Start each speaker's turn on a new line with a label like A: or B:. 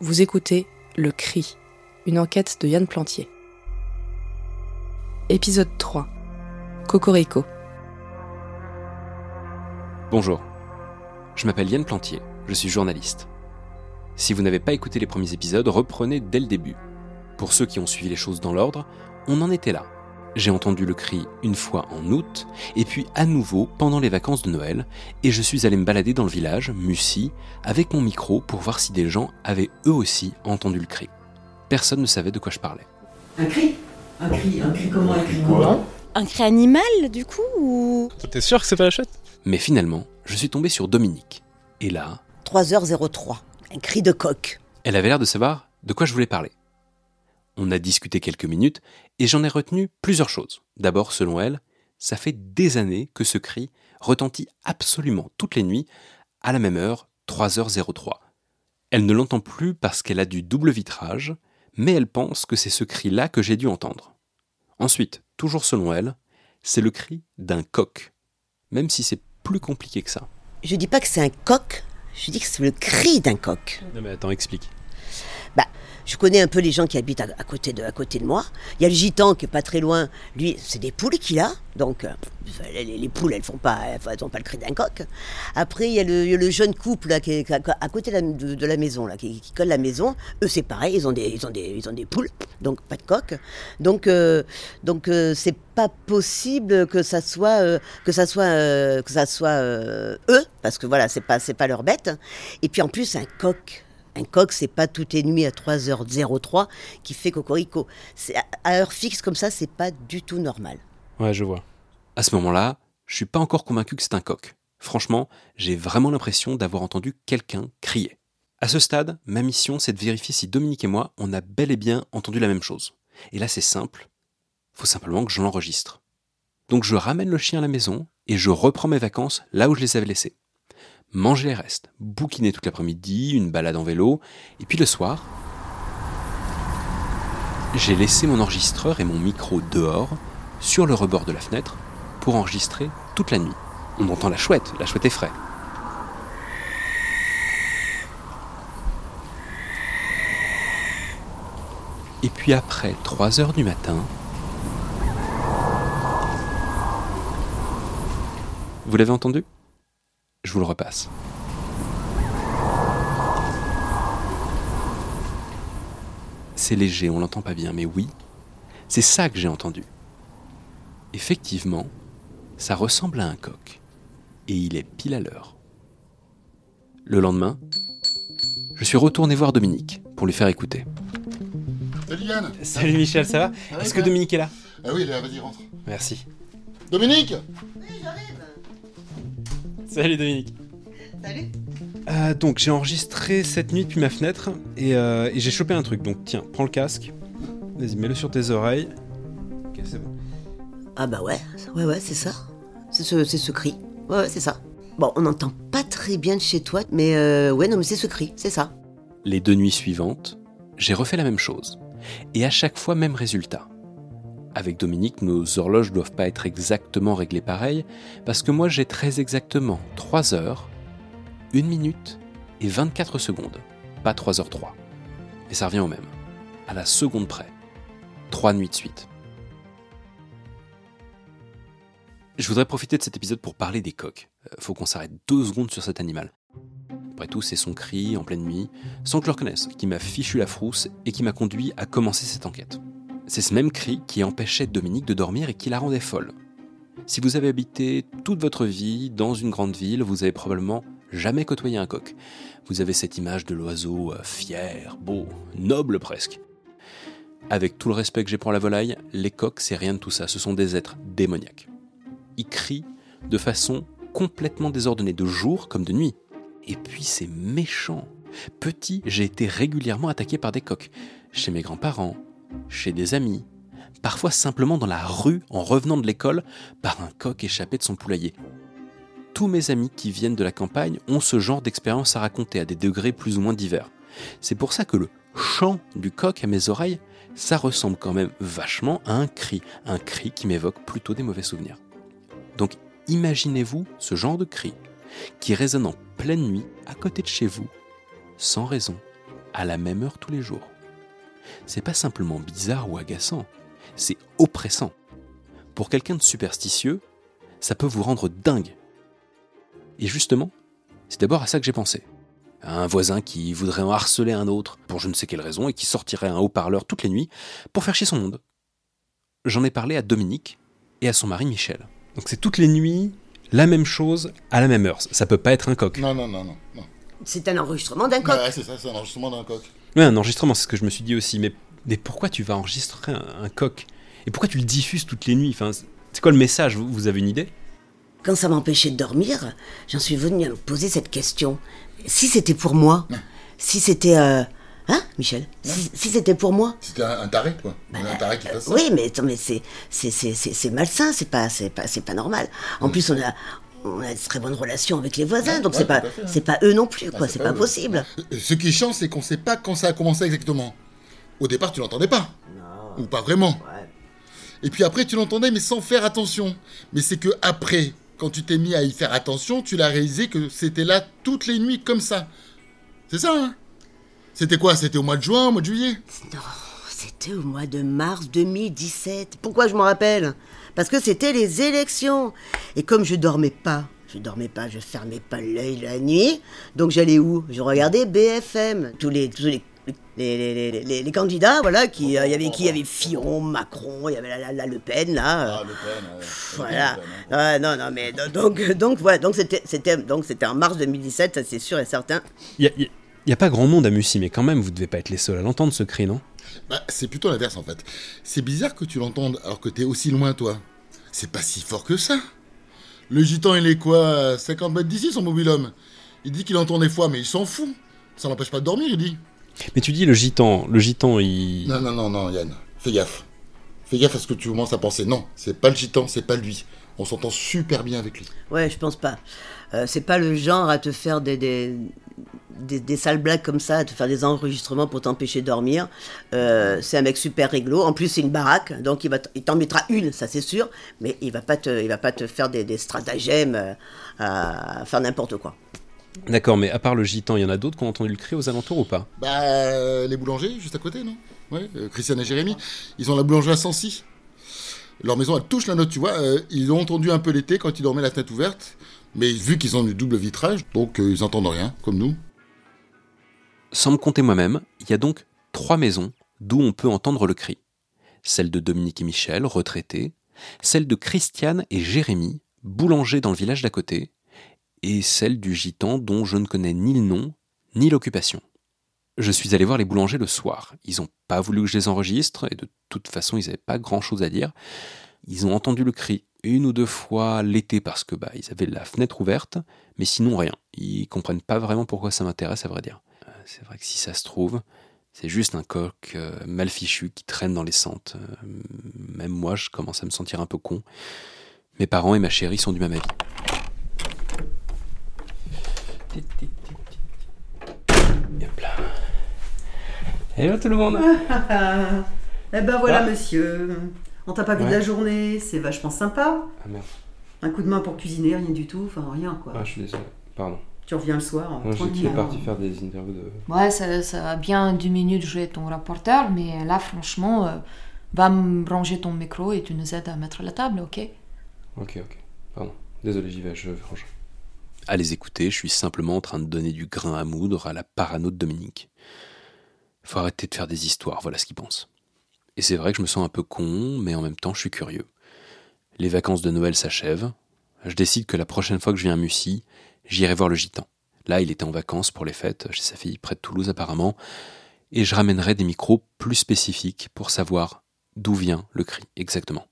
A: Vous écoutez Le Cri, une enquête de Yann Plantier. Épisode 3. Cocorico.
B: Bonjour, je m'appelle Yann Plantier, je suis journaliste. Si vous n'avez pas écouté les premiers épisodes, reprenez dès le début. Pour ceux qui ont suivi les choses dans l'ordre, on en était là. J'ai entendu le cri une fois en août, et puis à nouveau pendant les vacances de Noël, et je suis allé me balader dans le village, Mussy, avec mon micro pour voir si des gens avaient eux aussi entendu le cri. Personne ne savait de quoi je parlais.
C: Un cri? Un cri, un cri comment Un cri comment
D: Un cri animal, du coup ou...
E: T'es sûr que c'est pas la chouette?
B: Mais finalement, je suis tombé sur Dominique. Et là,
C: 3h03. Un cri de coq.
B: elle avait l'air de savoir de quoi je voulais parler. On a discuté quelques minutes et j'en ai retenu plusieurs choses. D'abord, selon elle, ça fait des années que ce cri retentit absolument toutes les nuits à la même heure, 3h03. Elle ne l'entend plus parce qu'elle a du double vitrage, mais elle pense que c'est ce cri-là que j'ai dû entendre. Ensuite, toujours selon elle, c'est le cri d'un coq, même si c'est plus compliqué que ça.
C: Je dis pas que c'est un coq, je dis que c'est le cri d'un coq.
E: Non mais attends, explique.
C: Je connais un peu les gens qui habitent à, côté, de, à côté de moi. Il y a le gitan qui est pas très loin. Lui, c'est des poules qu'il a. Donc, euh, les, les poules, elles font pas, pas le cri d'un coq. Après, il y a le, le jeune couple là, qui est à, côté de la, maison, là, qui, colle la maison. Eux, c'est pareil. Ils ont des, ils ont des, ils ont des poules. Donc, pas de coq. Donc, euh, donc, euh, c'est pas possible que ça soit, que ça soit, que ça soit eux, parce que voilà, c'est pas, c'est pas leur bête. Et puis en plus, un coq. Un coq, c'est pas toutes les nuits à 3h03 qui fait cocorico. C'est à- à heure fixe comme ça, c'est pas du tout normal.
E: Ouais, je vois.
B: À ce moment-là, je suis pas encore convaincu que c'est un coq. Franchement, j'ai vraiment l'impression d'avoir entendu quelqu'un crier. À ce stade, ma mission, c'est de vérifier si Dominique et moi, on a bel et bien entendu la même chose. Et là, c'est simple. Faut simplement que je l'enregistre. Donc je ramène le chien à la maison et je reprends mes vacances là où je les avais laissées. Manger les restes, bouquiner toute l'après-midi, une balade en vélo, et puis le soir, j'ai laissé mon enregistreur et mon micro dehors, sur le rebord de la fenêtre, pour enregistrer toute la nuit. On entend la chouette, la chouette est. Et puis après 3 heures du matin, vous l'avez entendu? Je vous le repasse. C'est léger, on l'entend pas bien, mais oui, c'est ça que j'ai entendu. Effectivement, ça ressemble à un coq. Et il est pile à l'heure. Le lendemain, je suis retourné voir Dominique pour lui faire écouter.
F: Salut Yann
E: Salut Michel, ça va? Est-ce que Dominique est là?
F: Ah oui, là, vas-y, rentre.
E: Merci.
F: Dominique
E: Salut Dominique.
C: Salut.
E: Euh, donc j'ai enregistré cette nuit depuis ma fenêtre et, euh, et j'ai chopé un truc. Donc tiens, prends le casque. Vas-y, mets-le sur tes oreilles. Ok, c'est bon.
C: Ah bah ouais, ouais, ouais, c'est ça. C'est ce, c'est ce cri. Ouais, ouais, c'est ça. Bon, on n'entend pas très bien de chez toi, mais euh, ouais, non, mais c'est ce cri, c'est ça.
B: Les deux nuits suivantes, j'ai refait la même chose. Et à chaque fois, même résultat. Avec Dominique, nos horloges doivent pas être exactement réglées pareil, parce que moi j'ai très exactement 3 heures, 1 minute et 24 secondes, pas 3h03. Mais ça revient au même, à la seconde près. Trois nuits de suite. Je voudrais profiter de cet épisode pour parler des coqs. Euh, Faut qu'on s'arrête deux secondes sur cet animal. Après tout, c'est son cri en pleine nuit, sans que je le reconnaisse, qui m'a fichu la frousse et qui m'a conduit à commencer cette enquête. C'est ce même cri qui empêchait Dominique de dormir et qui la rendait folle. Si vous avez habité toute votre vie dans une grande ville, vous avez probablement jamais côtoyé un coq. Vous avez cette image de l'oiseau euh, fier, beau, noble presque. Avec tout le respect que j'ai pour la volaille, les coqs, c'est rien de tout ça, ce sont des êtres démoniaques. Ils crient de façon complètement désordonnée, de jour comme de nuit. Et puis c'est méchant. Petit, j'ai été régulièrement attaqué par des coqs. Chez mes grands-parents, chez des amis, parfois simplement dans la rue en revenant de l'école par un coq échappé de son poulailler. Tous mes amis qui viennent de la campagne ont ce genre d'expérience à raconter à des degrés plus ou moins divers. C'est pour ça que le chant du coq à mes oreilles, ça ressemble quand même vachement à un cri, un cri qui m'évoque plutôt des mauvais souvenirs. Donc imaginez-vous ce genre de cri qui résonne en pleine nuit à côté de chez vous, sans raison, à la même heure tous les jours. C'est pas simplement bizarre ou agaçant, c'est oppressant. Pour quelqu'un de superstitieux, ça peut vous rendre dingue. Et justement, c'est d'abord à ça que j'ai pensé. À un voisin qui voudrait en harceler un autre pour je ne sais quelle raison et qui sortirait un haut-parleur toutes les nuits pour faire chier son monde. J'en ai parlé à Dominique et à son mari Michel.
E: Donc c'est toutes les nuits, la même chose, à la même heure. Ça peut pas être un coq.
F: Non, non, non, non. non.
C: C'est un enregistrement d'un coq.
F: Ouais, c'est ça, c'est un enregistrement d'un coq.
E: Ouais, un enregistrement, c'est ce que je me suis dit aussi. Mais, mais pourquoi tu vas enregistrer un, un coq? Et pourquoi tu le diffuses toutes les nuits? Enfin, C'est quoi le message? Vous, vous avez une idée?
C: Quand ça m'empêchait de dormir, j'en suis venu à me poser cette question. Si c'était pour moi, si c'était... euh, Hein, Michel? Si, si c'était pour moi?
F: C'était un, un taré, quoi. un taré qui fasse ça.
C: Bah, Oui, mais, attends, mais c'est, c'est, c'est, c'est, c'est malsain, c'est pas, c'est, pas, c'est pas normal. En plus, on a, on a de très bonnes relations avec les voisins,
F: Ouais,
C: donc
F: ouais,
C: c'est pas,
F: hein.
C: c'est pas eux non plus,
F: Ah,
C: quoi,
F: c'est
C: c'est
F: pas
C: possible.
F: Euh, Ce qui est chiant, c'est qu'on sait pas quand ça a commencé exactement. Au départ, tu l'entendais pas. Ou pas vraiment.
C: Ouais.
F: Et puis après, tu l'entendais, mais sans faire attention. Mais c'est que après, quand tu t'es mis à y faire attention, tu l'as réalisé que c'était là toutes les nuits comme ça. C'est ça, hein? C'était quoi? C'était au mois de juin, au mois de juillet?
C: Non, c'était au mois de mars 2017. Pourquoi je m'en rappelle? Parce que c'était les élections. Et comme je dormais pas, je dormais pas, je fermais pas l'œil la nuit, donc j'allais où? Je regardais BFM. Tous les, tous les, les, les- les- les- les candidats, voilà, qui, euh, il y avait qui? Il y avait Fillon, Macron, il y avait la, la- la Le Pen, là. euh,
F: Le Pen, ouais.
C: voilà.
F: Le Pen, hein.
C: Ah, non, non, mais do- donc, donc voilà, donc c'était, c'était, donc c'était en mars 2017, ça c'est sûr et certain.
E: Il y a, y a pas grand monde à Mussy, mais quand même, vous devez pas être les seuls à l'entendre ce cri, non?
F: Bah, c'est plutôt l'inverse en fait. C'est bizarre que tu l'entendes alors que t'es aussi loin toi. C'est pas si fort que ça. Le gitan il est quoi 50 mètres d'ici son mobile homme. Il dit qu'il entend des fois mais il s'en fout. Ça n'empêche pas de dormir il dit.
E: Mais tu dis le gitan, le gitan, il.
F: Non non non non Yann, fais gaffe. Fais gaffe à ce que tu commences à penser. Non, c'est pas le gitan, c'est pas lui. On s'entend super bien avec lui.
C: Ouais, je pense pas. Euh, c'est pas le genre à te faire des, des, des, des sales blagues comme ça, à te faire des enregistrements pour t'empêcher de dormir. Euh, c'est un mec super réglo. En plus, c'est une baraque, donc il, va il t'en mettra une, ça c'est sûr, mais il va pas te, il va pas te faire des, des stratagèmes euh, à faire n'importe quoi.
E: D'accord, mais à part le gitan, il y en a d'autres qui ont entendu le cri aux alentours ou pas?
F: Bah les boulangers juste à côté non? Ouais, euh, Christiane et Jérémy, ils ont la boulangerie à Sancy. Leur maison elle touche la note, tu vois. euh, ils ont entendu un peu l'été quand ils dormaient la fenêtre ouverte, mais vu qu'ils ont du double vitrage, donc euh, ils entendent rien comme nous.
B: Sans me compter moi-même, il y a donc trois maisons d'où on peut entendre le cri. Celle de Dominique et Michel, retraités, celle de Christiane et Jérémy, boulangers dans le village d'à côté, et celle du gitan dont je ne connais ni le nom ni l'occupation. Je suis allé voir les boulangers le soir. Ils n'ont pas voulu que je les enregistre, et de toute façon, ils n'avaient pas grand-chose à dire. Ils ont entendu le cri une ou deux fois l'été parce que bah, ils avaient la fenêtre ouverte, mais sinon rien. Ils comprennent pas vraiment pourquoi ça m'intéresse, à vrai dire. Euh, C'est vrai que si ça se trouve, c'est juste un coq euh, mal fichu qui traîne dans les sentes. Euh, même moi, je commence à me sentir un peu con. Mes parents et ma chérie sont du même avis. Hop là. Hello tout le monde
G: Eh ben voilà,
B: Ah.
G: monsieur. On t'a pas vu
B: Ouais.
G: de la journée, c'est vachement sympa.
B: Ah merde,
G: Un coup de main pour cuisiner, rien du tout, enfin rien quoi.
B: ah, je suis désolé, pardon.
G: Tu reviens le soir.
B: Moi j'étais parti faire des interviews de...
H: Ouais, ça, ça va bien deux minutes jouer ton rapporteur, mais là, franchement, euh, va me ranger ton micro et tu nous aides à mettre la table, ok?
B: Ok, ok. Pardon. Désolé, j'y vais, je range. À les écouter, je suis simplement en train de donner du grain à moudre à la parano de Dominique. Faut arrêter de faire des histoires, voilà ce qu'il pense. Et c'est vrai que je me sens un peu con, mais en même temps, je suis curieux. Les vacances de Noël s'achèvent. Je décide que la prochaine fois que je viens à Mussy, j'irai voir le gitan. Là, il était en vacances pour les fêtes, chez sa fille près de Toulouse apparemment, et je ramènerai des micros plus spécifiques pour savoir d'où vient le cri exactement.